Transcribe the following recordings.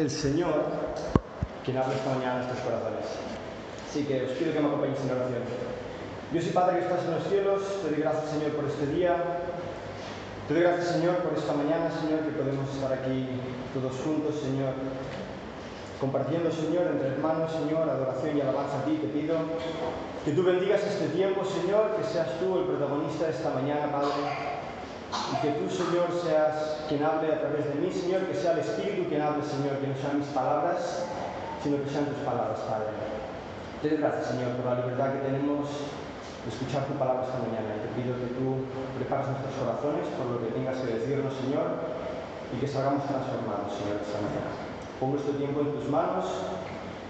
el Señor quien habla esta mañana en nuestros corazones. Así que os pido que me acompañéis en oración. Dios y Padre que estás en los cielos, te doy gracias Señor por este día. Te doy gracias Señor por esta mañana, Señor, que podemos estar aquí todos juntos, Señor, compartiendo, Señor, entre hermanos, Señor, adoración y alabanza a ti. Te pido que tú bendigas este tiempo, Señor, que seas tú el protagonista de esta mañana, Padre. Y que tú, Señor, seas quien hable a través de mí, Señor, que sea el Espíritu quien hable, Señor, que no sean mis palabras, sino que sean tus palabras, Padre. Te doy gracias, Señor, por la libertad que tenemos de escuchar tu palabra esta mañana. Y te pido que tú prepares nuestros corazones por lo que tengas que decirnos, Señor, y que salgamos transformados, Señor, esta mañana. Pongo este tiempo en tus manos,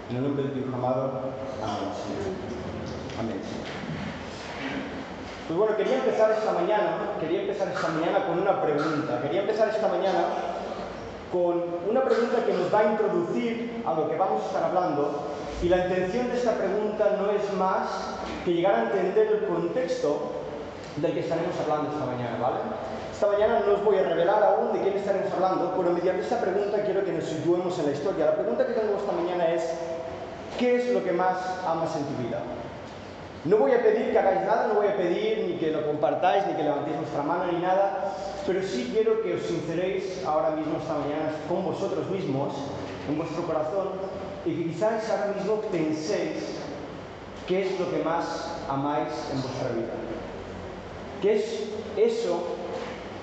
en el nombre de tu amado. Amén, Señor. Amén, Señor. Pues bueno, quería empezar esta mañana, quería empezar esta mañana con una pregunta. Quería empezar esta mañana con una pregunta que nos va a introducir a lo que vamos a estar hablando. Y la intención de esta pregunta no es más que llegar a entender el contexto del que estaremos hablando esta mañana, ¿vale? Esta mañana no os voy a revelar aún de quién estaremos hablando, pero mediante esta pregunta quiero que nos situemos en la historia. La pregunta que tengo esta mañana es, ¿qué es lo que más amas en tu vida? No voy a pedir que hagáis nada, no voy a pedir ni que lo compartáis, ni que levantéis vuestra mano, ni nada, pero sí quiero que os sinceréis ahora mismo, esta mañana, con vosotros mismos, en vuestro corazón, y que quizás ahora mismo penséis qué es lo que más amáis en vuestra vida. ¿Qué es eso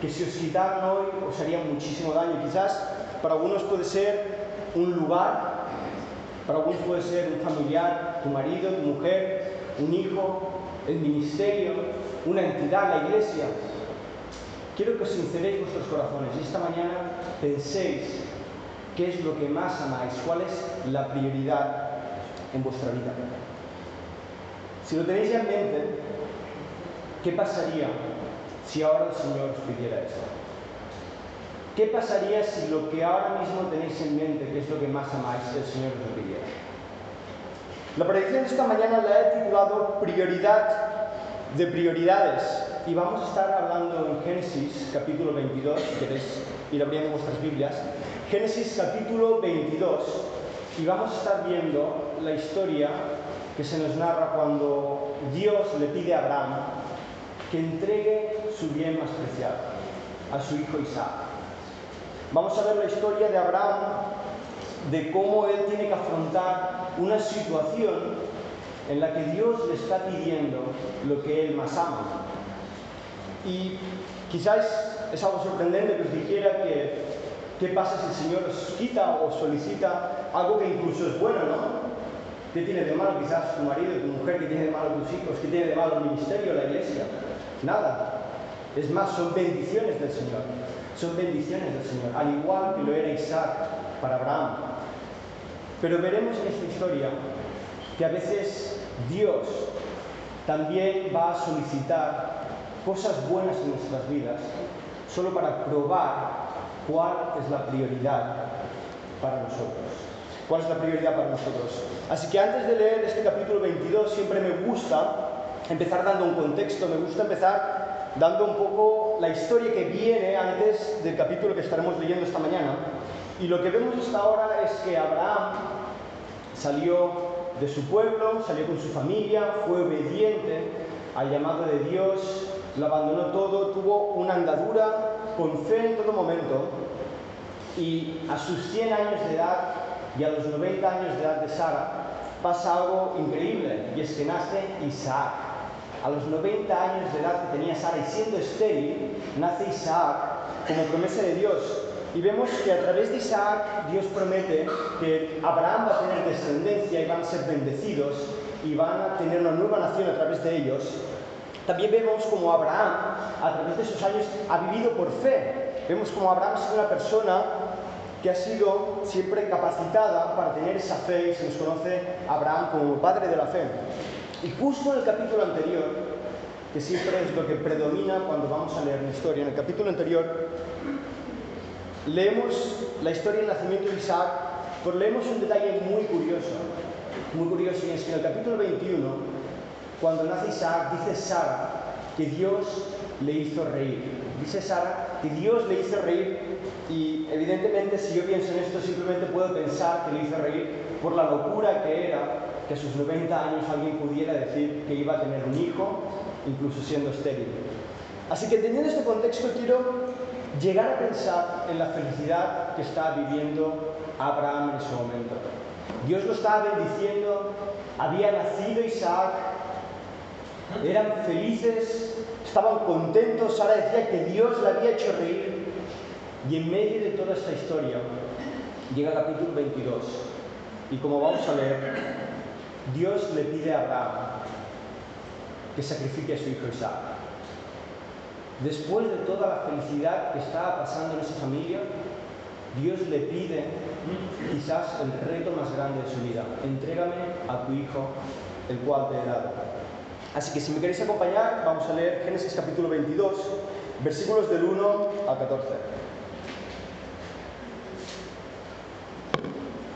que si os quitaran hoy os haría muchísimo daño? Quizás para algunos puede ser un lugar, para algunos puede ser un familiar, tu marido, tu mujer, un hijo, el ministerio, una entidad, la iglesia. Quiero que os sinceréis vuestros corazones y esta mañana penséis qué es lo que más amáis, cuál es la prioridad en vuestra vida. Si lo tenéis en mente, ¿qué pasaría si ahora el Señor os pidiera esto? ¿Qué pasaría si lo que ahora mismo tenéis en mente, que es lo que más amáis, el Señor os lo pidiera? La predicción de esta mañana la he titulado Prioridad de prioridades. Y vamos a estar hablando en Génesis capítulo 22, si queréis ir abriendo vuestras Biblias, Génesis capítulo 22 y vamos a estar viendo la historia que se nos narra cuando Dios le pide a Abraham que entregue su bien más preciado, a su hijo Isaac. Vamos a ver la historia de Abraham, de cómo él tiene que afrontar una situación en la que Dios le está pidiendo lo que él más ama. Y quizás es algo sorprendente que os dijera que qué pasa si el Señor os quita o solicita algo que incluso es bueno, ¿no? ¿Qué tiene de malo quizás tu marido, tu mujer? ¿Qué tiene de malo tus hijos? ¿Qué tiene de malo el ministerio, la iglesia? Nada. Es más, son bendiciones del Señor. Son bendiciones del Señor. Al igual que lo era Isaac para Abraham. Pero veremos en esta historia que a veces Dios también va a solicitar cosas buenas en nuestras vidas solo para probar cuál es la prioridad para nosotros. ¿Cuál es la prioridad para nosotros? Así que antes de leer este capítulo 22 siempre me gusta empezar dando un contexto, me gusta empezar dando un poco la historia que viene antes del capítulo que estaremos leyendo esta mañana. Y lo que vemos hasta ahora es que Abraham salió de su pueblo, salió con su familia, fue obediente al llamado de Dios, lo abandonó todo, tuvo una andadura con fe en todo momento y a sus 100 años de edad y a los 90 años de edad de Sara pasa algo increíble y es que nace Isaac. A los 90 años de edad que tenía Sara y siendo estéril, nace Isaac como promesa de Dios. Y vemos que a través de Isaac Dios promete que Abraham va a tener descendencia y van a ser bendecidos y van a tener una nueva nación a través de ellos. También vemos como Abraham, a través de esos años, ha vivido por fe. Vemos como Abraham ha sido una persona que ha sido siempre capacitada para tener esa fe y se nos conoce Abraham como padre de la fe. Y justo en el capítulo anterior, que siempre es lo que predomina cuando vamos a leer la historia, en el capítulo anterior leemos la historia del nacimiento de Isaac, pero leemos un detalle muy curioso, muy curioso, y es que en el capítulo 21, cuando nace Isaac, dice Sara que Dios le hizo reír. Dice Sara que Dios le hizo reír y evidentemente si yo pienso en esto simplemente puedo pensar que le hizo reír por la locura que era que a sus 90 años alguien pudiera decir que iba a tener un hijo, incluso siendo estéril. Así que teniendo este contexto quiero llegar a pensar en la felicidad que está viviendo Abraham en ese momento. Dios lo estaba bendiciendo, había nacido Isaac, eran felices, estaban contentos, Sara decía que Dios le había hecho reír. Y en medio de toda esta historia llega el capítulo 22 y como vamos a leer, Dios le pide a Abraham que sacrifique a su hijo Isaac. Después de toda la felicidad que estaba pasando en esa familia, Dios le pide quizás el reto más grande de su vida. Entrégame a tu hijo, el cual te he dado. Así que si me queréis acompañar, vamos a leer Génesis capítulo 22, versículos del 1 al 14.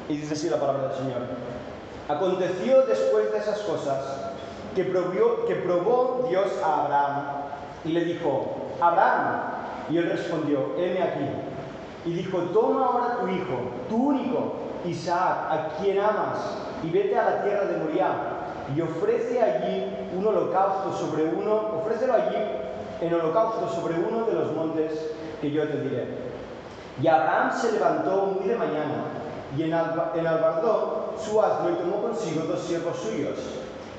Y dice así la palabra del Señor. Aconteció después de esas cosas que, que probó Dios a Abraham y le dijo, Abraham, y él respondió, heme aquí. Y dijo, toma ahora tu hijo, tu único, Isaac, a quien amas, y vete a la tierra de Moriah, y ofrece allí un holocausto sobre uno, ofrécelo allí en holocausto sobre uno de los montes que yo te diré. Y Abraham se levantó muy de mañana, y en, Albardó su asno y tomó consigo dos siervos suyos,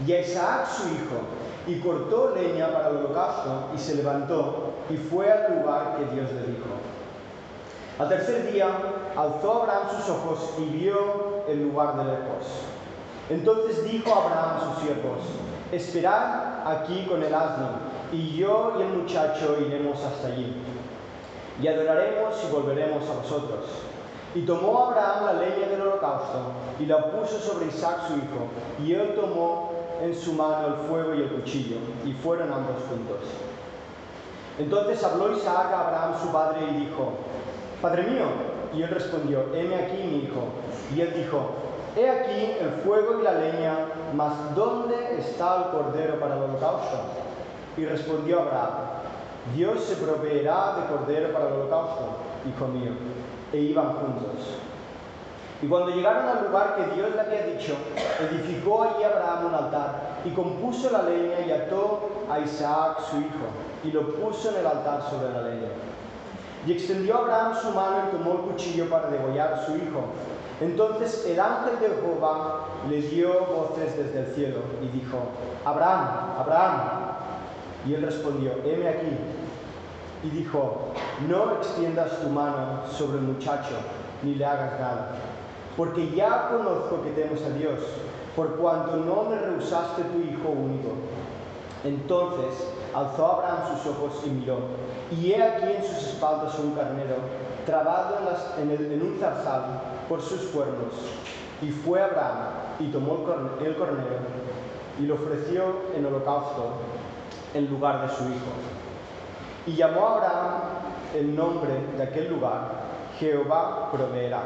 y a Isaac su hijo, y cortó leña para el holocausto, y se levantó, y fue al lugar que Dios le dijo. Al tercer día alzó Abraham sus ojos y vio el lugar de lejos. Entonces dijo Abraham a sus siervos, esperad aquí con el asno, y yo y el muchacho iremos hasta allí. Y adoraremos y volveremos a vosotros. Y tomó Abraham la leña del holocausto y la puso sobre Isaac su hijo, y él tomó en su mano el fuego y el cuchillo, y fueron ambos juntos. Entonces habló Isaac a Abraham su padre y dijo, Padre mío, y él respondió, heme aquí mi hijo. Y él dijo, he aquí el fuego y la leña, mas ¿dónde está el cordero para el holocausto? Y respondió Abraham, Dios se proveerá de cordero para el holocausto, hijo mío. E iban juntos. Y cuando llegaron al lugar que Dios le había dicho, edificó allí Abraham un altar y compuso la leña y ató a Isaac su hijo y lo puso en el altar sobre la leña. Y extendió Abraham su mano y tomó el cuchillo para degollar a su hijo. Entonces el ángel de Jehová le dio voces desde el cielo y dijo, Abraham, Abraham. Y él respondió, heme aquí. Y dijo, no extiendas tu mano sobre el muchacho, ni le hagas nada, porque ya conozco que temes a Dios, por cuanto no me rehusaste tu hijo único. Entonces alzó Abraham sus ojos y miró, y he aquí en sus espaldas un carnero, trabado en, un zarzal por sus cuernos. Y fue Abraham y tomó el carnero y lo ofreció en holocausto en lugar de su hijo. Y llamó a Abraham el nombre de aquel lugar, Jehová proveerá.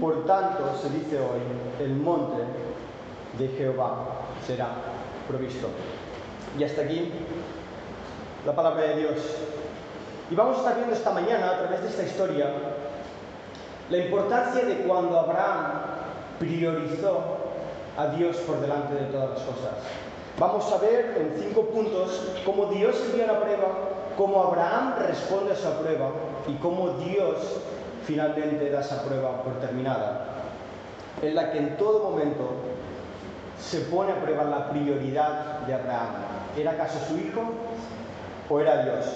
Por tanto, se dice hoy, el monte de Jehová será provisto. Y hasta aquí la palabra de Dios. Y vamos a estar viendo esta mañana, a través de esta historia, la importancia de cuando Abraham priorizó a Dios por delante de todas las cosas. Vamos a ver en cinco puntos cómo Dios envía una prueba, cómo Abraham responde a esa prueba y cómo Dios finalmente da esa prueba por terminada, en la que en todo momento se pone a prueba la prioridad de Abraham. ¿Era acaso su hijo o era Dios?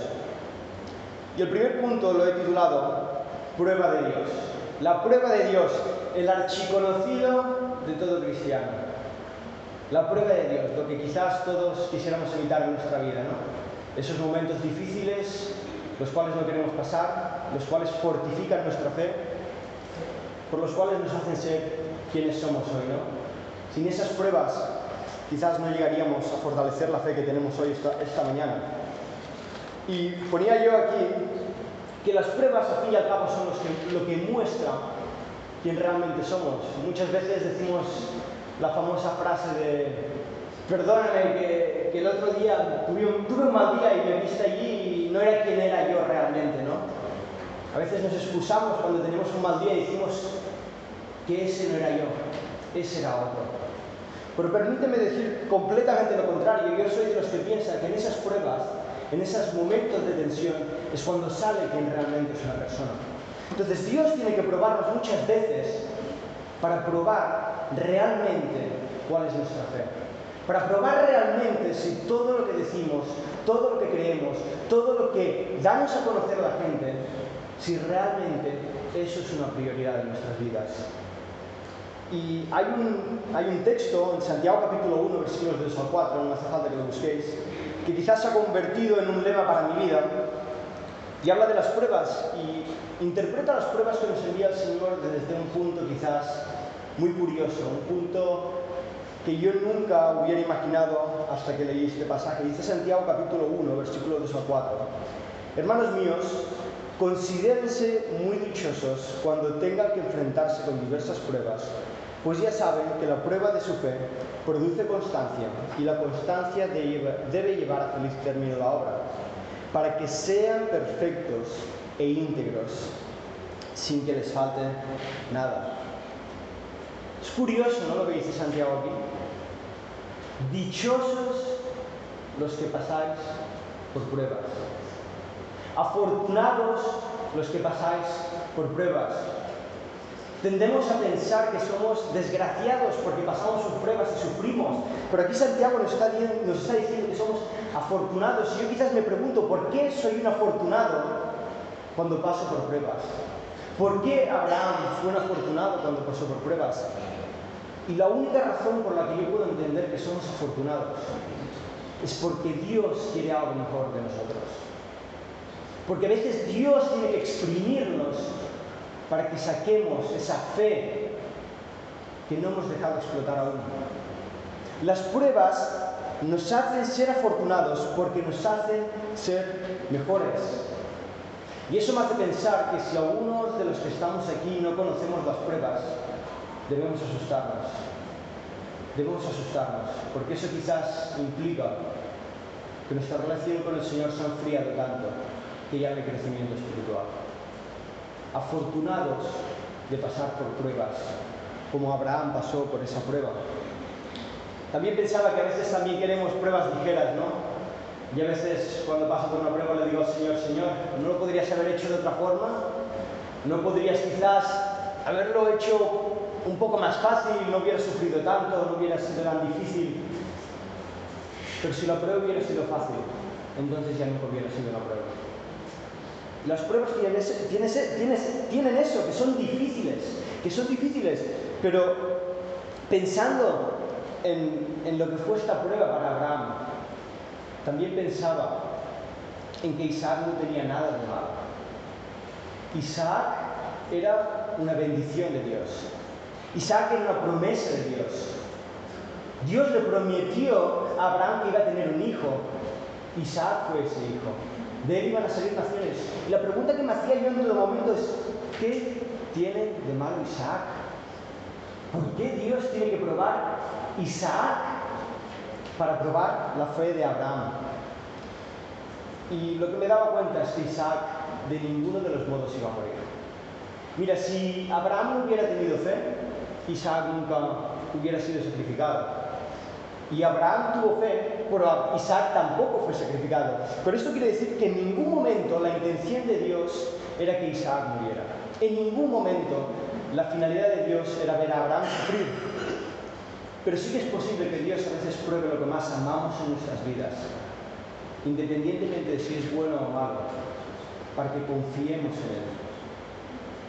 Y el primer punto lo he titulado Prueba de Dios. La prueba de Dios, el archiconocido de todo cristiano. La prueba de Dios, lo que quizás todos quisiéramos evitar en nuestra vida, ¿no? Esos momentos difíciles, los cuales no queremos pasar, los cuales fortifican nuestra fe, por los cuales nos hacen ser quienes somos hoy, ¿no? Sin esas pruebas quizás no llegaríamos a fortalecer la fe que tenemos hoy esta, mañana. Y ponía yo aquí que las pruebas, al fin y al cabo, son lo que muestra quién realmente somos. Muchas veces decimos la famosa frase de, perdóname que, el otro día tuve un, tuve un, mal día y me viste allí y no era quien era yo realmente, ¿no? A veces nos excusamos cuando tenemos un mal día y decimos que ese no era yo, ese era otro. Pero permíteme decir completamente lo contrario. Yo soy de los que piensan que en esas pruebas, en esos momentos de tensión, es cuando sale quien realmente es una persona. Entonces Dios tiene que probarnos muchas veces para probar realmente cuál es nuestra fe. Para probar realmente si todo lo que decimos, todo lo que creemos, todo lo que damos a conocer a la gente, si realmente eso es una prioridad en nuestras vidas. Y hay un, hay un texto en Santiago capítulo 1, versículos de 2 al 4, no hace falta que lo busquéis, que quizás se ha convertido en un lema para mi vida, y habla de las pruebas y interpreta las pruebas que nos envía el Señor desde un punto quizás muy curioso, un punto que yo nunca hubiera imaginado hasta que leí este pasaje. Dice Santiago capítulo 1, versículos 2 al 4. Hermanos míos, considérense muy dichosos cuando tengan que enfrentarse con diversas pruebas pues ya saben que la prueba de su fe produce constancia y la constancia debe llevar a feliz término la obra, para que sean perfectos e íntegros, sin que les falte nada. Es curioso, ¿no? Lo que dice Santiago aquí. Dichosos los que pasáis por pruebas. Afortunados los que pasáis por pruebas. Tendemos a pensar que somos desgraciados porque pasamos sus pruebas y sufrimos. Pero aquí Santiago nos está, nos está diciendo que somos afortunados. Y yo quizás me pregunto, ¿por qué soy un afortunado cuando paso por pruebas? ¿Por qué Abraham fue un afortunado cuando pasó por pruebas? Y la única razón por la que yo puedo entender que somos afortunados es porque Dios quiere algo mejor de nosotros. Porque a veces Dios tiene que exprimirnos para que saquemos esa fe que no hemos dejado explotar aún. Las pruebas nos hacen ser afortunados porque nos hacen ser mejores. Y eso me hace pensar que si algunos de los que estamos aquí no conocemos las pruebas, debemos asustarnos. Debemos asustarnos, porque eso quizás implica que nuestra relación con el Señor se ha enfriado tanto que ya hay crecimiento espiritual afortunados de pasar por pruebas, como Abraham pasó por esa prueba. También pensaba que a veces también queremos pruebas ligeras, ¿no? Y a veces cuando paso por una prueba le digo al Señor, Señor, ¿no lo podrías haber hecho de otra forma? ¿No podrías quizás haberlo hecho un poco más fácil, no hubiera sufrido tanto, no hubiera sido tan difícil? Pero si la prueba hubiera sido fácil, entonces ya no hubiera sido la prueba. Las pruebas tienen, tienen eso, que son difíciles, que son difíciles, pero pensando en, en lo que fue esta prueba para Abraham, también pensaba en que Isaac no tenía nada de malo. Isaac era una bendición de Dios. Isaac era una promesa de Dios. Dios le prometió a Abraham que iba a tener un hijo. Isaac fue ese hijo. De él iban a salir naciones. Y la pregunta que me hacía yo en todo momento es, ¿qué tiene de malo Isaac? ¿Por qué Dios tiene que probar Isaac para probar la fe de Abraham? Y lo que me daba cuenta es que Isaac de ninguno de los modos iba a morir. Mira, si Abraham no hubiera tenido fe, Isaac nunca hubiera sido sacrificado. Y Abraham tuvo fe, pero Isaac tampoco fue sacrificado. Pero esto quiere decir que en ningún momento la intención de Dios era que Isaac muriera. En ningún momento la finalidad de Dios era ver a Abraham sufrir. Pero sí que es posible que Dios a veces pruebe lo que más amamos en nuestras vidas, independientemente de si es bueno o malo, para que confiemos en Él,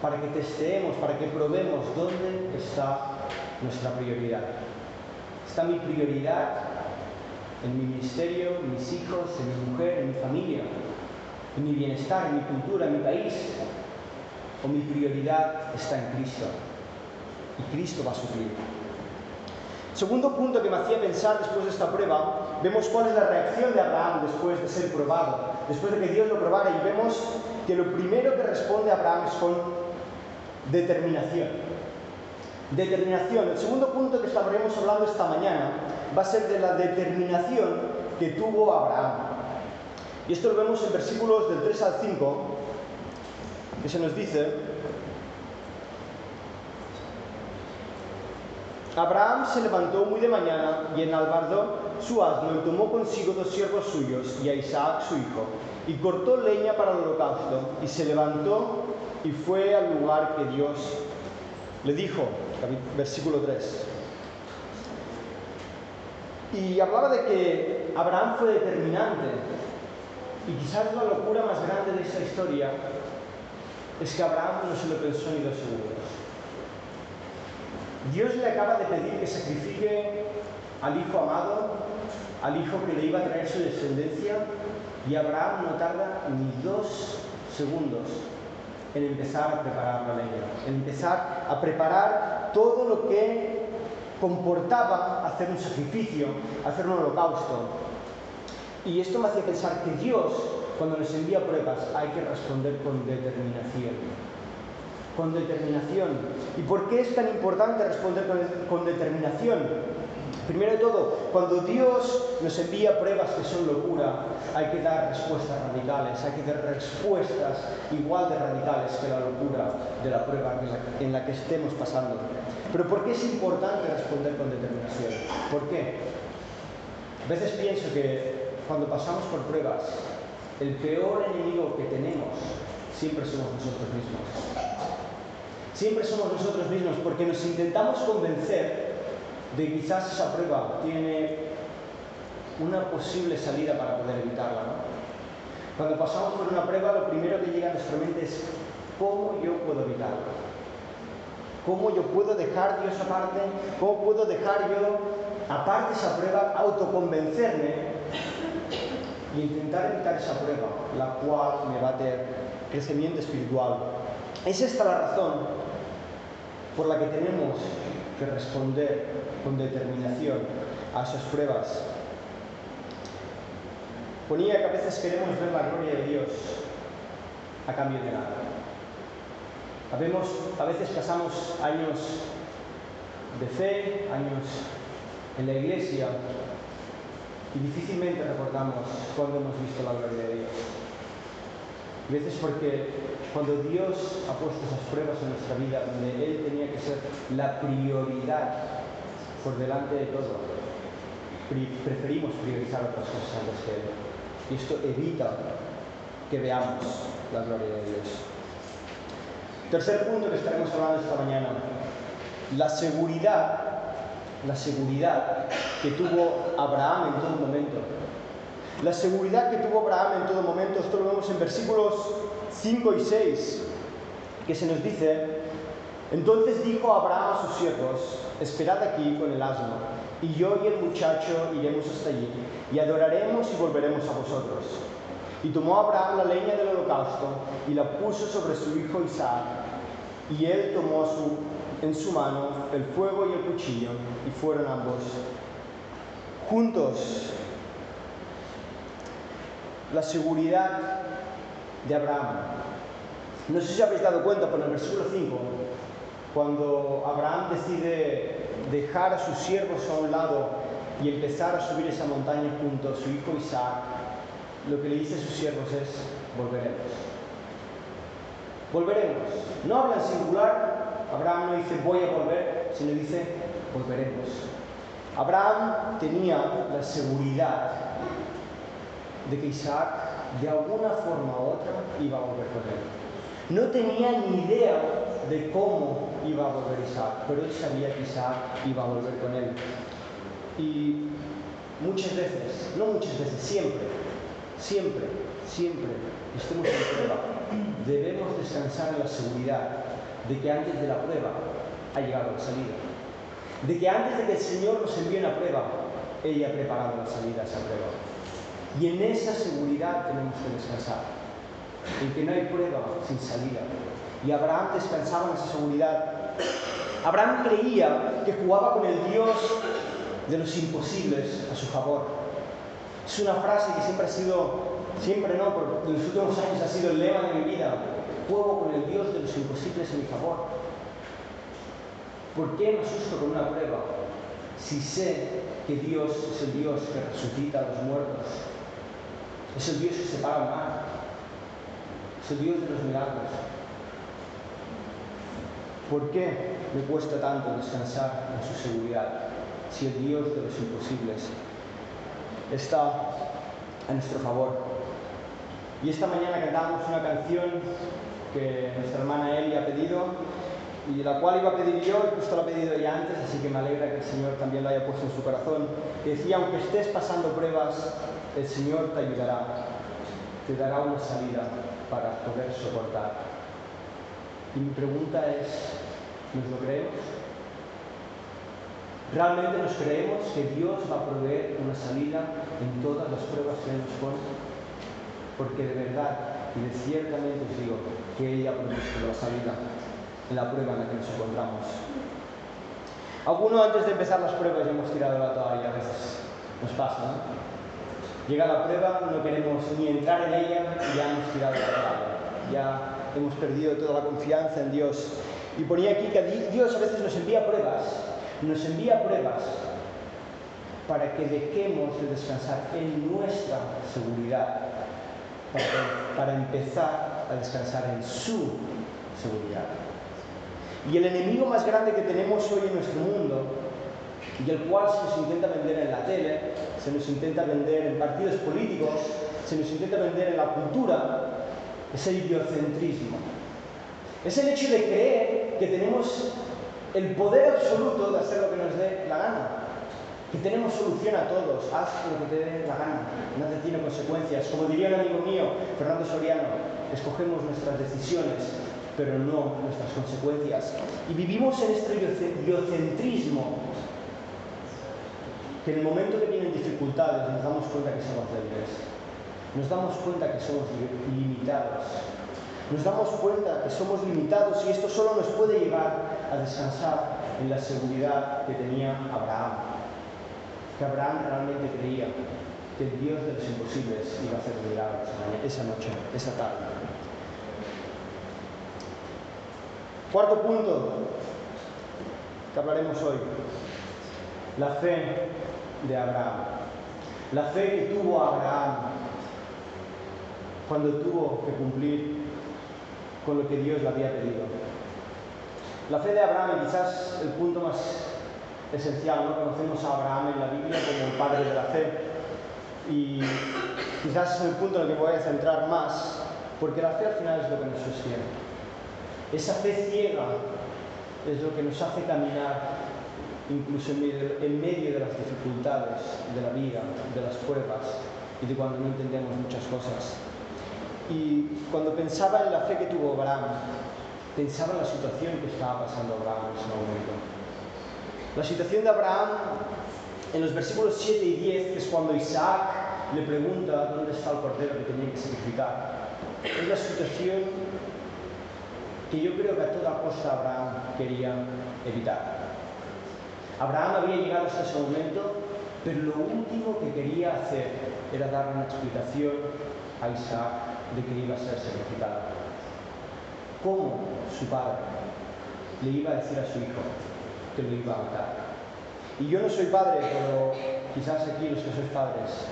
para que testeemos, para que probemos dónde está nuestra prioridad. Está mi prioridad en mi ministerio, en mis hijos, en mi mujer, en mi familia, en mi bienestar, en mi cultura, en mi país. O mi prioridad está en Cristo. Y Cristo va a suplir. Segundo punto que me hacía pensar después de esta prueba, vemos cuál es la reacción de Abraham después de ser probado, después de que Dios lo probara y vemos que lo primero que responde Abraham es con determinación. Determinación. El segundo punto que estaremos hablando esta mañana va a ser de la determinación que tuvo Abraham. Y esto lo vemos en versículos del 3 al 5. que se nos dice, Abraham se levantó muy de mañana y enalbardó su asno y tomó consigo dos siervos suyos y a Isaac su hijo, y cortó leña para el holocausto, y se levantó y fue al lugar que Dios le dijo, versículo 3. Y hablaba de que Abraham fue determinante. Y quizás la locura más grande de esta historia es que Abraham no se lo pensó ni dos segundos. Dios le acaba de pedir que sacrifique al hijo amado, al hijo que le iba a traer su descendencia, y Abraham no tarda ni dos segundos en empezar a preparar la leña, en empezar a preparar todo lo que comportaba hacer un sacrificio, hacer un holocausto. Y esto me hacía pensar que Dios, cuando nos envía pruebas, hay que responder con determinación. Con determinación. ¿Y por qué es tan importante responder con, determinación? Primero de todo, cuando Dios nos envía pruebas que son locura, hay que dar respuestas radicales, hay que dar respuestas igual de radicales que la locura de la prueba en la que estemos pasando. Pero ¿por qué es importante responder con determinación? ¿Por qué? A veces pienso que cuando pasamos por pruebas, el peor enemigo que tenemos siempre somos nosotros mismos. Siempre somos nosotros mismos porque nos intentamos convencer de que quizás esa prueba tiene una posible salida para poder evitarla. Cuando pasamos por una prueba, lo primero que llega a nuestra mente es ¿cómo yo puedo evitarla? ¿Cómo yo puedo dejar Dios aparte? ¿Cómo puedo dejar yo aparte esa prueba, autoconvencerme y intentar evitar esa prueba, la cual me va a tener crecimiento espiritual? Es esta la razón por la que tenemos que responder con determinación a esas pruebas. Ponía que a veces queremos ver la gloria de Dios a cambio de nada a veces pasamos años de fe, años en la iglesia y difícilmente recordamos cuando hemos visto la gloria de Dios. A veces porque cuando Dios ha puesto esas pruebas en nuestra vida, donde Él tenía que ser la prioridad por delante de todo, preferimos priorizar otras cosas antes que Él. Y esto evita que veamos la gloria de Dios. Tercer punto que estaremos hablando esta mañana, la seguridad, la seguridad que tuvo Abraham en todo momento. La seguridad que tuvo Abraham en todo momento, esto lo vemos en versículos 5 y 6, que se nos dice, entonces dijo Abraham a sus siervos, esperad aquí con el asno, y yo y el muchacho iremos hasta allí, y adoraremos y volveremos a vosotros. Y tomó Abraham la leña del holocausto y la puso sobre su hijo Isaac. Y él tomó en su mano el fuego y el cuchillo y fueron ambos juntos. La seguridad de Abraham. No sé si habéis dado cuenta, por el versículo 5, cuando Abraham decide dejar a sus siervos a un lado y empezar a subir esa montaña junto a su hijo Isaac, lo que le dice a sus siervos es, volveremos. Volveremos. No habla en singular, Abraham no dice voy a volver, sino dice volveremos. Abraham tenía la seguridad de que Isaac de alguna forma u otra iba a volver con él. No tenía ni idea de cómo iba a volver Isaac, pero él sabía que Isaac iba a volver con él. Y muchas veces, no muchas veces, siempre, siempre, siempre estemos en prueba, debemos descansar en la seguridad de que antes de la prueba ha llegado la salida. De que antes de que el Señor nos envíe una prueba, ella ha preparado la salida a esa prueba. Y en esa seguridad tenemos que descansar. En que no hay prueba sin salida. Y Abraham descansaba en esa seguridad. Abraham creía que jugaba con el Dios de los imposibles a su favor. Es una frase que siempre ha sido, siempre no, pero en los últimos años ha sido el lema de mi vida. Juego con el Dios de los imposibles en mi favor. ¿Por qué me asusto con una prueba si sé que Dios es el Dios que resucita a los muertos? Es el Dios que separa el mar. Es el Dios de los milagros. ¿Por qué me cuesta tanto descansar en su seguridad si el Dios de los imposibles está a nuestro favor? Y esta mañana cantamos una canción que nuestra hermana Eli ha pedido y la cual iba a pedir yo, justo la ha pedido ella antes, así que me alegra que el Señor también la haya puesto en su corazón. Que decía, aunque estés pasando pruebas, el Señor te ayudará, te dará una salida para poder soportar. Y mi pregunta es, ¿nos lo creemos? ¿Realmente nos creemos que Dios va a proveer una salida en todas las pruebas que nos pone? Porque de verdad y de ciertamente os digo que Él ha provisto la salida en la prueba en la que nos encontramos. Algunos antes de empezar las pruebas ya hemos tirado la toalla, a veces nos pasa, ¿no? Llega la prueba, no queremos ni entrar en ella y ya hemos tirado la toalla. Ya hemos perdido toda la confianza en Dios. Y ponía aquí que Dios a veces nos envía pruebas, nos envía pruebas para que dejemos de descansar en nuestra seguridad, para, para empezar a descansar en su seguridad. Y el enemigo más grande que tenemos hoy en nuestro mundo, y el cual se nos intenta vender en la tele, se nos intenta vender en partidos políticos, se nos intenta vender en la cultura, es el idiocentrismo. Es el hecho de creer que tenemos el poder absoluto de hacer lo que nos dé la gana. Que tenemos solución a todos, haz lo que te dé la gana, no te tiene consecuencias. Como diría un amigo mío, Fernando Soriano, escogemos nuestras decisiones, pero no nuestras consecuencias. Y vivimos en este idiocentrismo, que en el momento que vienen dificultades nos damos cuenta que somos débiles, nos damos cuenta que somos limitados, nos damos cuenta que somos limitados y esto solo nos puede llevar a descansar en la seguridad que tenía Abraham. Que Abraham realmente creía que el Dios de los imposibles iba a hacer milagros esa noche, esa tarde. Cuarto punto que hablaremos hoy, la fe de Abraham. La fe que tuvo Abraham cuando tuvo que cumplir con lo que Dios le había pedido. La fe de Abraham, quizás el punto más esencial, ¿no? Conocemos a Abraham en la Biblia como el padre de la fe. Y quizás es el punto en el que voy a centrar más, porque la fe al final es lo que nos sostiene. Esa fe ciega es lo que nos hace caminar incluso en medio, de las dificultades de la vida, de las pruebas y de cuando no entendemos muchas cosas. Y cuando pensaba en la fe que tuvo Abraham, pensaba en la situación que estaba pasando Abraham en ese momento. La situación de Abraham en los versículos 7 y 10, que es cuando Isaac le pregunta dónde está el cordero que tenía que sacrificar, es la situación que yo creo que a toda costa Abraham quería evitar. Abraham había llegado hasta ese momento, pero lo último que quería hacer era dar una explicación a Isaac de que iba a ser sacrificado. ¿Cómo su padre le iba a decir a su hijo que lo iba a matar? Y yo no soy padre, pero quizás aquí los que sois padres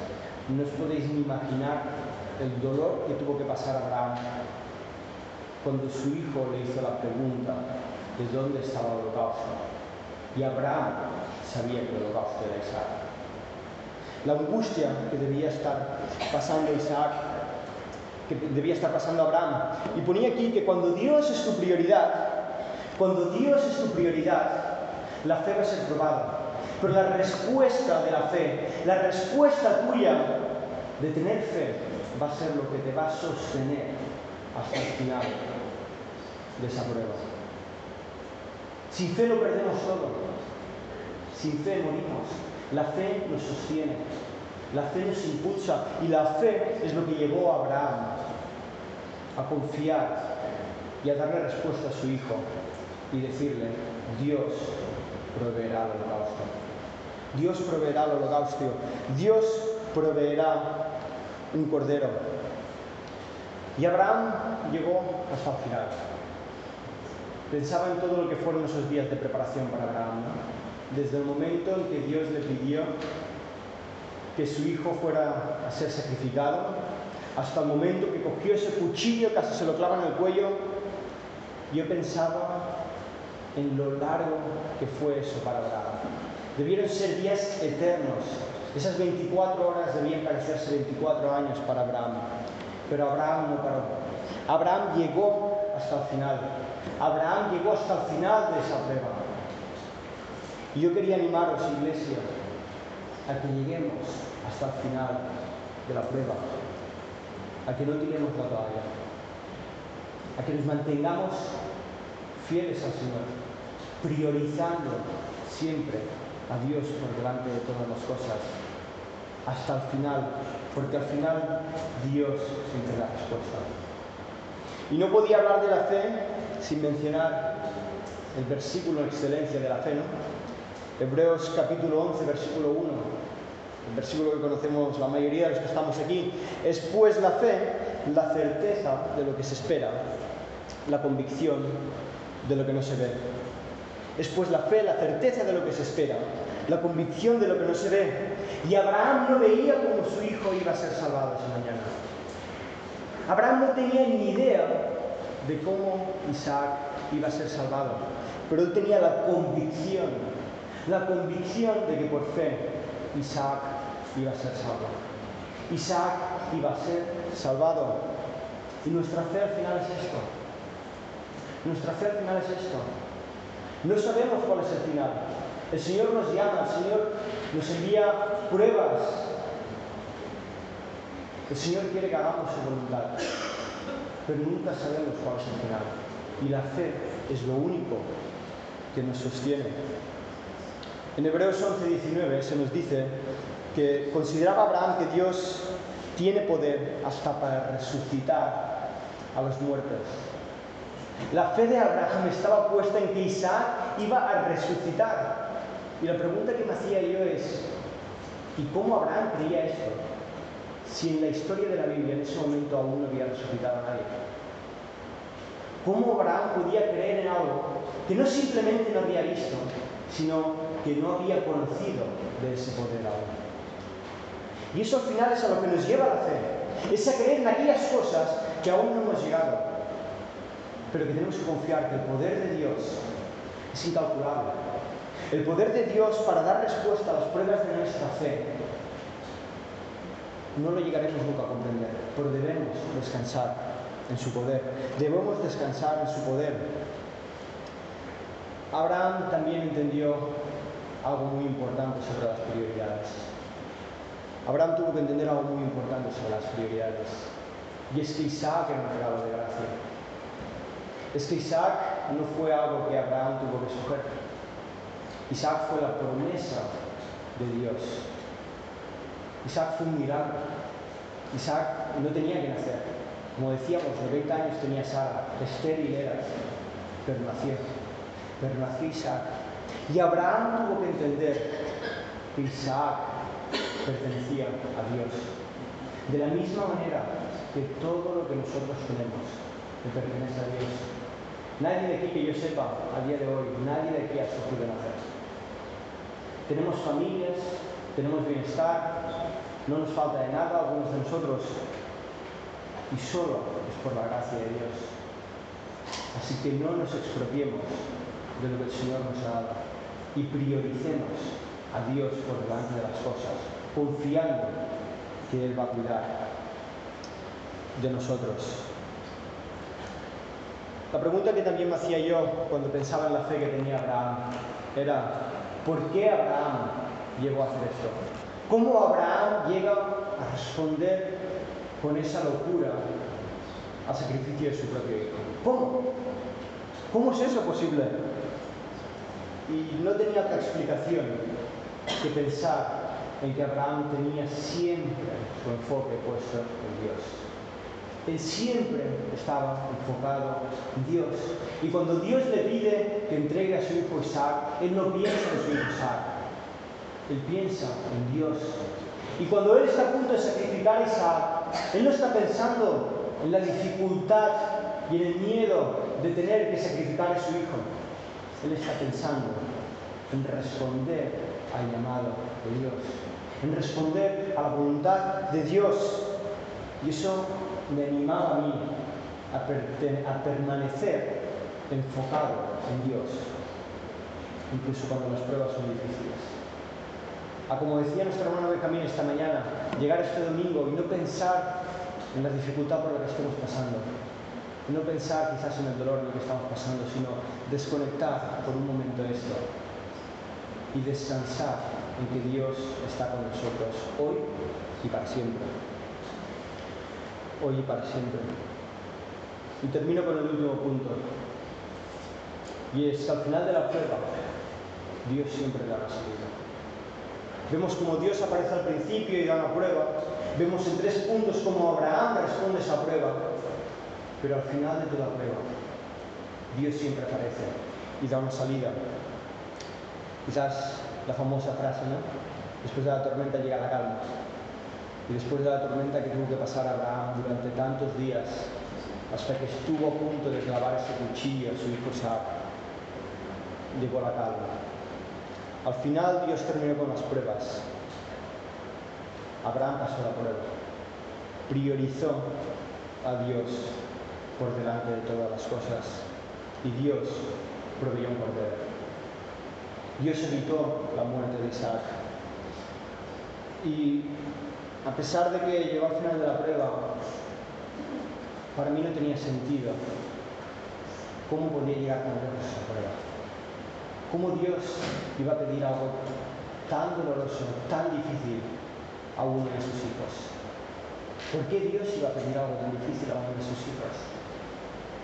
no os podéis ni imaginar el dolor que tuvo que pasar Abraham cuando su hijo le hizo la pregunta de dónde estaba el holocausto. Y Abraham sabía que el holocausto era Isaac. La angustia que debía estar pasando Isaac, que debía estar pasando Abraham. Y ponía aquí que cuando Dios es tu prioridad, cuando Dios es tu prioridad, la fe va a ser probada. Pero la respuesta de la fe, la respuesta tuya de tener fe, va a ser lo que te va a sostener hasta el final de esa prueba. Sin fe lo perdemos todo. Sin fe morimos. La fe nos sostiene. La fe nos impulsa. Y la fe es lo que llevó a Abraham a confiar y a darle respuesta a su hijo y decirle, Dios proveerá el holocausto. Dios proveerá el holocausto. Dios proveerá un cordero. Y Abraham llegó hasta el final. Pensaba en todo lo que fueron esos días de preparación para Abraham. Desde el momento en que Dios le pidió que su hijo fuera a ser sacrificado, hasta el momento que cogió ese cuchillo, casi se lo clava en el cuello, yo pensaba en lo largo que fue eso para Abraham. Debieron ser días eternos. Esas 24 horas debían parecerse 24 años para Abraham. Pero Abraham no paró. Abraham llegó hasta el final. Abraham llegó hasta el final de esa prueba. Y yo quería animaros, iglesia, a que lleguemos hasta el final de la prueba, a que no tiremos la toalla, a que nos mantengamos fieles al Señor, priorizando siempre a Dios por delante de todas las cosas, hasta el final, porque al final Dios siempre da respuesta. Y no podía hablar de la fe sin mencionar el versículo en excelencia de la fe, ¿no? Hebreos capítulo 11, versículo 1, el versículo que conocemos la mayoría de los que estamos aquí, es pues la fe, la certeza de lo que se espera, la convicción de lo que no se ve. Es pues la fe, la certeza de lo que se espera, la convicción de lo que no se ve. Y Abraham no veía cómo su hijo iba a ser salvado esa mañana. Abraham no tenía ni idea de cómo Isaac iba a ser salvado, pero él tenía la convicción, la convicción de que por fe Isaac iba a ser salvado. Isaac iba a ser salvado. Y nuestra fe al final es esto. Nuestra fe al final es esto. No sabemos cuál es el final. El Señor nos llama, el Señor nos envía pruebas. El Señor quiere que hagamos su voluntad, pero nunca sabemos cuál es el final. Y la fe es lo único que nos sostiene. En Hebreos 11, 19 se nos dice que consideraba Abraham que Dios tiene poder hasta para resucitar a los muertos. La fe de Abraham estaba puesta en que Isaac iba a resucitar. Y la pregunta que me hacía yo es, ¿y cómo Abraham creía esto? Si en la historia de la Biblia en ese momento aún no había resucitado a nadie. ¿Cómo Abraham podía creer en algo que no simplemente no había visto, sino que no había conocido de ese poder aún? Y eso al final es a lo que nos lleva la fe, es a creer en aquellas cosas que aún no hemos llegado, pero que tenemos que confiar que el poder de Dios es incalculable. El poder de Dios para dar respuesta a las pruebas de nuestra fe no lo llegaremos nunca a comprender, pero debemos descansar en su poder. Debemos descansar en su poder. Abraham también entendió algo muy importante sobre las prioridades. Abraham tuvo que entender algo muy importante sobre las prioridades. Y es que Isaac era un regalo de gracia. Es que Isaac no fue algo que Abraham tuvo que escoger. Isaac fue la promesa de Dios. Isaac fue un milagro. Isaac no tenía que nacer. Como decíamos, de 20 años tenía Sara, estéril era, pero nació. Pero nació Isaac. Y Abraham tuvo que entender que Isaac pertenecía a Dios. De la misma manera que todo lo que nosotros tenemos le pertenece a Dios. Nadie de aquí que yo sepa a día de hoy, nadie de aquí ha sufrido nacer. Tenemos familias, tenemos bienestar, no nos falta de nada algunos de nosotros y solo es por la gracia de Dios. Así que no nos expropiemos de lo que el Señor nos ha dado y prioricemos a Dios por delante de las cosas, confiando que Él va a cuidar de nosotros. La pregunta que también me hacía yo cuando pensaba en la fe que tenía Abraham era, ¿por qué Abraham llegó a hacer esto? ¿Cómo Abraham llega a responder con esa locura al sacrificio de su propio hijo? ¿Cómo? ¿Cómo es eso posible? Y no tenía otra explicación que pensar en que Abraham tenía siempre su enfoque puesto en Dios. Él siempre estaba enfocado en Dios. Y cuando Dios le pide que entregue a su hijo Isaac, él no piensa en su hijo Isaac, él piensa en Dios. Y cuando él está a punto de sacrificar a Isaac, él no está pensando en la dificultad y en el miedo de tener que sacrificar a su hijo. Él está pensando en responder al llamado de Dios, en responder a la voluntad de Dios. Y eso me animaba a mí a, a permanecer enfocado en Dios, incluso cuando las pruebas son difíciles. A como decía nuestro hermano Benjamín esta mañana, llegar este domingo y no pensar en la dificultad por la que estemos pasando, no pensar quizás en el dolor en el que estamos pasando, sino desconectar por un momento esto y descansar en que Dios está con nosotros hoy y para siempre. Hoy y para siempre. Y termino con el último punto. Y es que al final de la prueba, Dios siempre da la salida. Vemos como Dios aparece al principio y da una prueba. Vemos en tres puntos cómo Abraham responde esa prueba. Pero al final de toda prueba, Dios siempre aparece y da una salida. Quizás la famosa frase, ¿no? Después de la tormenta llega la calma. Y después de la tormenta que tuvo que pasar Abraham durante tantos días, hasta que estuvo a punto de clavar ese cuchillo a su hijo Isaac, llegó la calma. Al final Dios terminó con las pruebas. Abraham pasó la prueba. Priorizó a Dios por delante de todas las cosas. Y Dios proveyó un cordero. Dios evitó la muerte de Isaac. Y a pesar de que llegó al final de la prueba, para mí no tenía sentido cómo podía llegar tan lejos esa prueba. ¿Cómo Dios iba a pedir algo tan doloroso, tan difícil a uno de sus hijos? ¿Por qué Dios iba a pedir algo tan difícil a uno de sus hijos?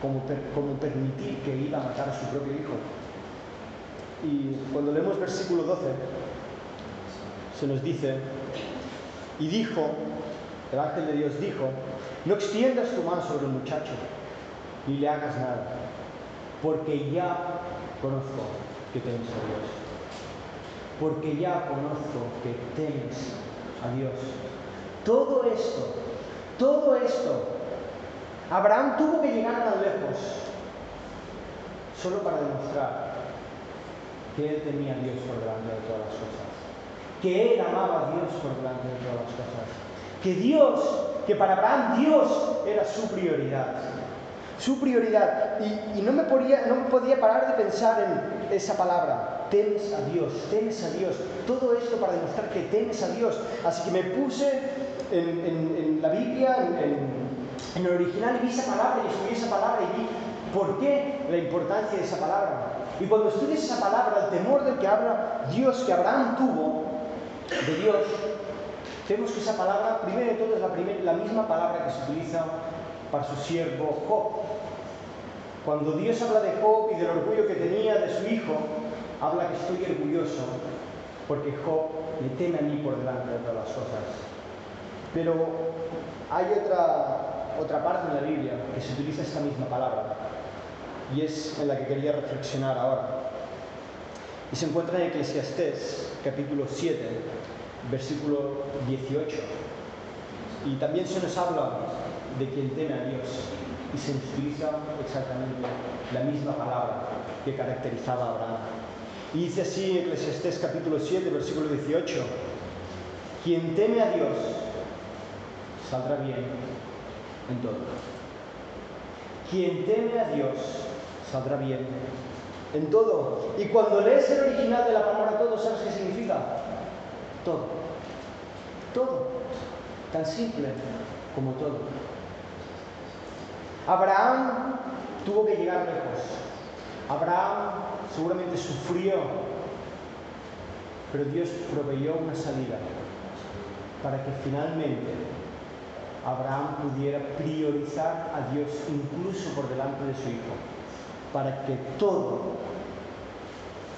Como, como permitir que iba a matar a su propio hijo. Y cuando leemos versículo 12, se nos dice, y dijo, el ángel de Dios dijo, no extiendas tu mano sobre el muchacho, ni le hagas nada, porque ya conozco que temes a Dios. Porque ya conozco que temes a Dios. Todo esto, todo esto, Abraham tuvo que llegar tan lejos solo para demostrar que él tenía a Dios por delante de todas las cosas, que él amaba a Dios por delante de todas las cosas, que Dios, que para Abraham Dios era su prioridad, su prioridad. Y, no, me podía, no me podía parar de pensar en esa palabra, temes a Dios, temes a Dios, todo esto para demostrar que temes a Dios. Así que me puse en, la Biblia, en, en el original, y vi esa palabra y escribí esa palabra y vi por qué la importancia de esa palabra. Y cuando estudies esa palabra, el temor del que habla Dios, que Abraham tuvo de Dios, vemos que esa palabra, primero de todo, es la, la misma palabra que se utiliza para su siervo Job. Cuando Dios habla de Job y del orgullo que tenía de su hijo, habla que estoy orgulloso porque Job me teme a mí por delante de todas las cosas. Pero hay otra, otra parte en la Biblia que se utiliza esta misma palabra, y es en la que quería reflexionar ahora. Y se encuentra en Eclesiastés, capítulo 7, versículo 18. Y también se nos habla de quien teme a Dios y se utiliza exactamente la misma palabra que caracterizaba a Abraham. Y dice así Eclesiastés capítulo 7, versículo 18, quien teme a Dios saldrá bien en todo. Quien teme a Dios saldrá bien en todo. Y cuando lees el original de la palabra todo, ¿sabes qué significa? Todo. Todo. Tan simple como todo. Abraham tuvo que llegar lejos. Abraham seguramente sufrió, pero Dios proveyó una salida para que finalmente Abraham pudiera priorizar a Dios incluso por delante de su hijo para que todo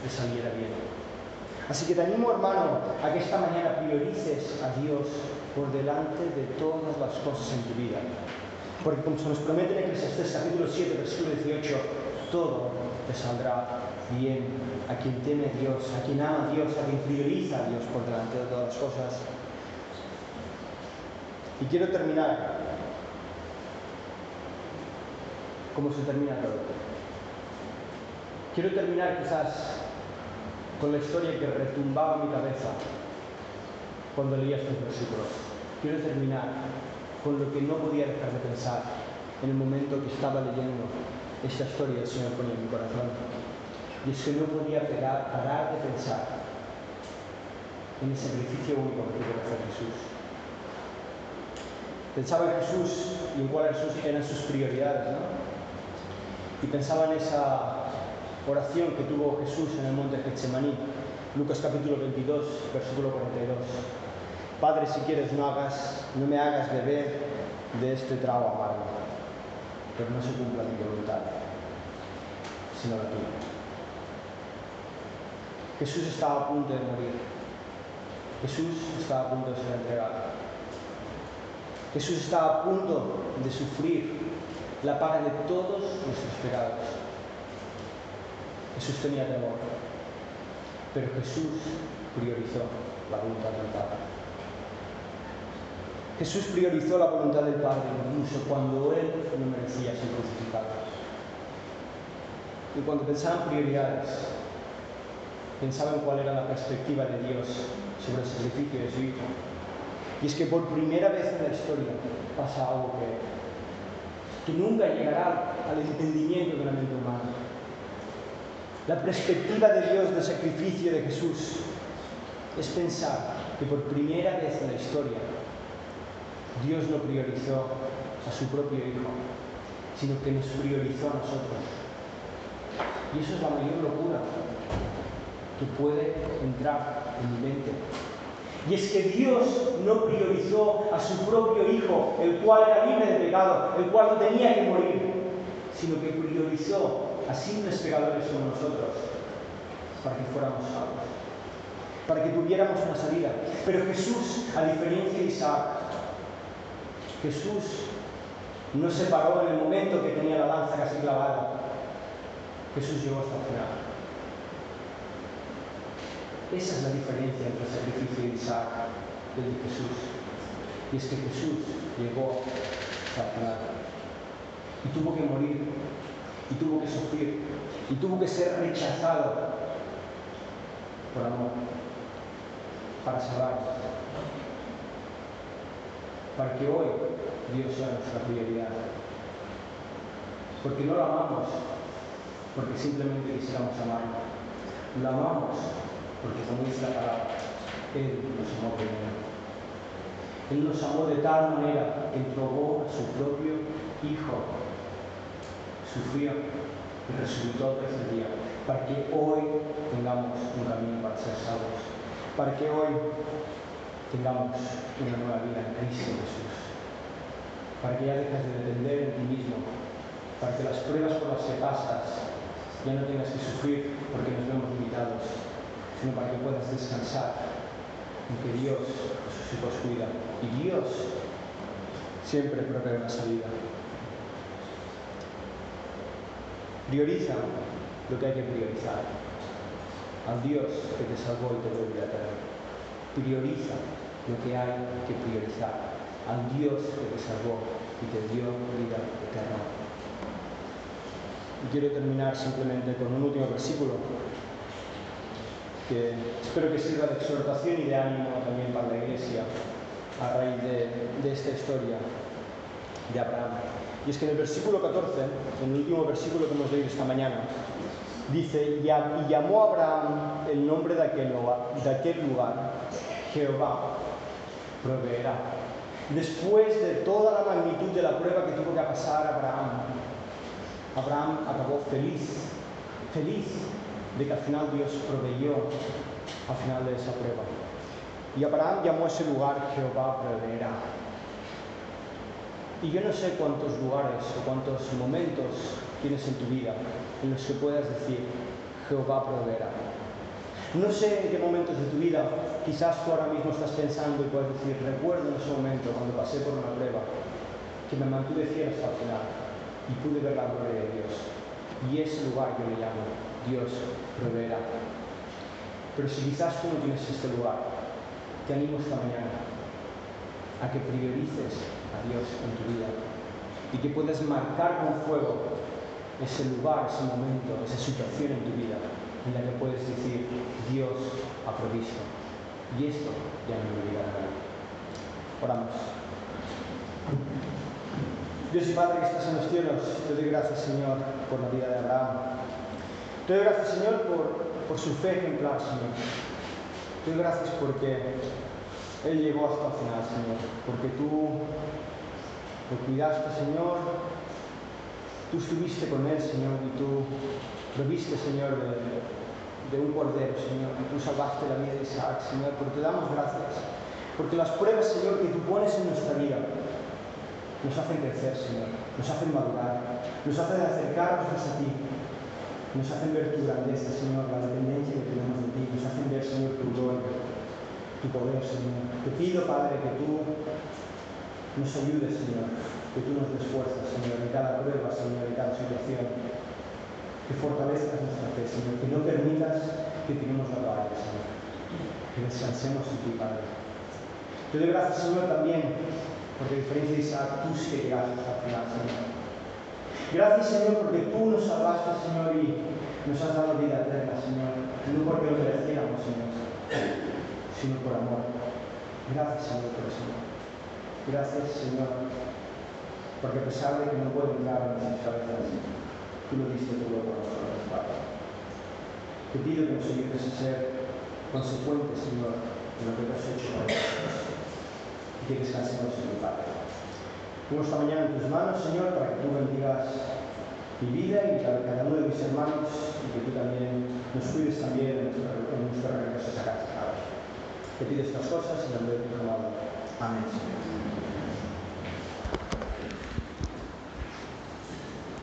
le saliera bien. Así que te animo, hermano, a que esta mañana priorices a Dios por delante de todas las cosas en tu vida. Porque como se nos promete en Eclesiastes capítulo 7, versículo 18, todo te saldrá bien a quien teme a Dios, a quien ama a Dios, a quien prioriza a Dios por delante de todas las cosas. Y quiero terminar como se termina todo. Quiero terminar quizás con la historia que retumbaba mi cabeza cuando leía estos versículos. Quiero terminar con lo que no podía dejar de pensar en el momento que estaba leyendo esta historia el Señor ponía en mi corazón. Y es que no podía parar de pensar en el sacrificio único que tuvo que hacer Jesús. Pensaba en Jesús y en cuáles eran sus prioridades, ¿no? Y pensaba en esa oración que tuvo Jesús en el monte Getsemaní, Lucas capítulo 22, versículo 42. Padre, si quieres, no, me hagas beber de este trago amargo, pero no se cumpla mi voluntad, sino la tuya. Jesús estaba a punto de morir. Jesús estaba a punto de ser entregado. Jesús estaba a punto de sufrir la paga de todos nuestros pecados. Jesús tenía temor, pero Jesús priorizó la voluntad del Padre. Jesús priorizó la voluntad del Padre incluso cuando Él no merecía ser crucificado. Y cuando pensaba en prioridades, pensaba en cuál era la perspectiva de Dios sobre el sacrificio de su Hijo. Y es que por primera vez en la historia pasa algo que, que nunca llegará al entendimiento de la mente humana. La perspectiva de Dios del sacrificio de Jesús es pensar que por primera vez en la historia Dios no priorizó a su propio Hijo, sino que nos priorizó a nosotros. Y eso es la mayor locura que puede entrar en mi mente. Y es que Dios no priorizó a su propio Hijo, el cual era libre de pecado, el cual no tenía que morir, sino que priorizó a simples pecadores como nosotros para que fuéramos salvos, para que tuviéramos una salida. Pero Jesús, a diferencia de Isaac, Jesús no se paró en el momento que tenía la lanza casi clavada. Jesús llegó hasta el final. Esa es la diferencia entre el sacrificio de Isaac y el de Jesús. Y es que Jesús llegó hasta el final. Y tuvo que morir y tuvo que sufrir y tuvo que ser rechazado por amor para salvarnos. Para que hoy Dios sea nuestra prioridad. Porque no lo amamos porque simplemente quisiéramos amarlo. Lo amamos porque como dice la palabra, Él nos amó primero. Él nos amó de tal manera que entregó a su propio Hijo sufrió y resucitó tercer día, para que hoy tengamos un camino para ser salvos, para que hoy tengamos una nueva vida en Cristo Jesús, para que ya dejes de depender en ti mismo, para que las pruebas por las que pasas ya no tengas que sufrir porque nos vemos limitados, sino para que puedas descansar en que Dios a hijos cuida y Dios siempre provee una salida. Prioriza lo que hay que priorizar. Al Dios que te salvó y te vida eterna. Prioriza lo que hay que priorizar. Al Dios que te salvó y te dio vida eterna. Y quiero terminar simplemente con un último versículo que espero que sirva de exhortación y de ánimo también para la iglesia a raíz de, de esta historia de Abraham. Y es que en el versículo 14, en el último versículo que hemos leído esta mañana, dice, y llamó Abraham el nombre de aquel lugar, Jehová proveerá. Después de toda la magnitud de la prueba que tuvo que pasar Abraham, Abraham acabó feliz, feliz de que al final Dios proveyó al final de esa prueba. Y Abraham llamó a ese lugar Jehová proveerá. Y yo no sé cuántos lugares o cuántos momentos tienes en tu vida en los que puedas decir, Jehová proveerá. No sé en qué momentos de tu vida quizás tú ahora mismo estás pensando y puedes decir, recuerdo en ese momento cuando pasé por una prueba, que me mantuve fiel hasta el final y pude ver la gloria de Dios. Y ese lugar yo le llamo Dios proveerá. Pero si quizás tú no tienes este lugar, te animo esta mañana a que priorices a Dios en tu vida y que puedas marcar con fuego ese lugar, ese momento, esa situación en tu vida en la que puedes decir, Dios ha provisto. Y esto ya no me olvidará. Oramos. Dios y Padre que estás en los cielos, te doy gracias, Señor, por la vida de Abraham. Te doy gracias, Señor, por, por su fe ejemplar, Señor. Te doy gracias porque Él llegó hasta el final, Señor. Porque tú lo cuidaste, Señor. Tú estuviste con Él, Señor, y tú lo viste, Señor, de, un cordero, Señor. Y tú salvaste la vida de Isaac, Señor. Porque te damos gracias. Porque las pruebas, Señor, que tú pones en nuestra vida nos hacen crecer, Señor. Nos hacen madurar. Nos hacen acercarnos a ti nos hacen ver tu grandeza, Señor, la dependencia que tenemos de ti, nos hacen ver, Señor, tu gloria, tu poder, Señor. Te pido, Padre, que tú nos ayudes, Señor, que tú nos des fuerza, Señor, en cada prueba, Señor, en cada situación. Que fortalezcas nuestra fe, Señor, que no permitas que tiremos la toalla, Señor. Que descansemos en ti, Padre. Te doy gracias, Señor, también, porque a diferencia de Isaac, tú sí que hasta final, Señor. Gracias, Señor, porque tú nos salvaste, Señor, y nos has dado vida eterna, Señor. No porque lo mereciéramos, Señor, sino por amor. Gracias, Señor, por eso. Gracias, Señor, porque a pesar de que no puedo entrar en mis cabezas, tú lo diste todo por nosotros, Padre. Te pido que nos ayudes a ser consecuentes, Señor, en lo que has hecho para nosotros y que descansemos en tu Padre. Pongo esta mañana en tus manos, Señor, para que tú bendigas mi vida y cada uno de mis hermanos y que tú también nos cuides también en nuestro, en nuestro regreso a casa. Te pido estas cosas en el de tu. Amén, Señor.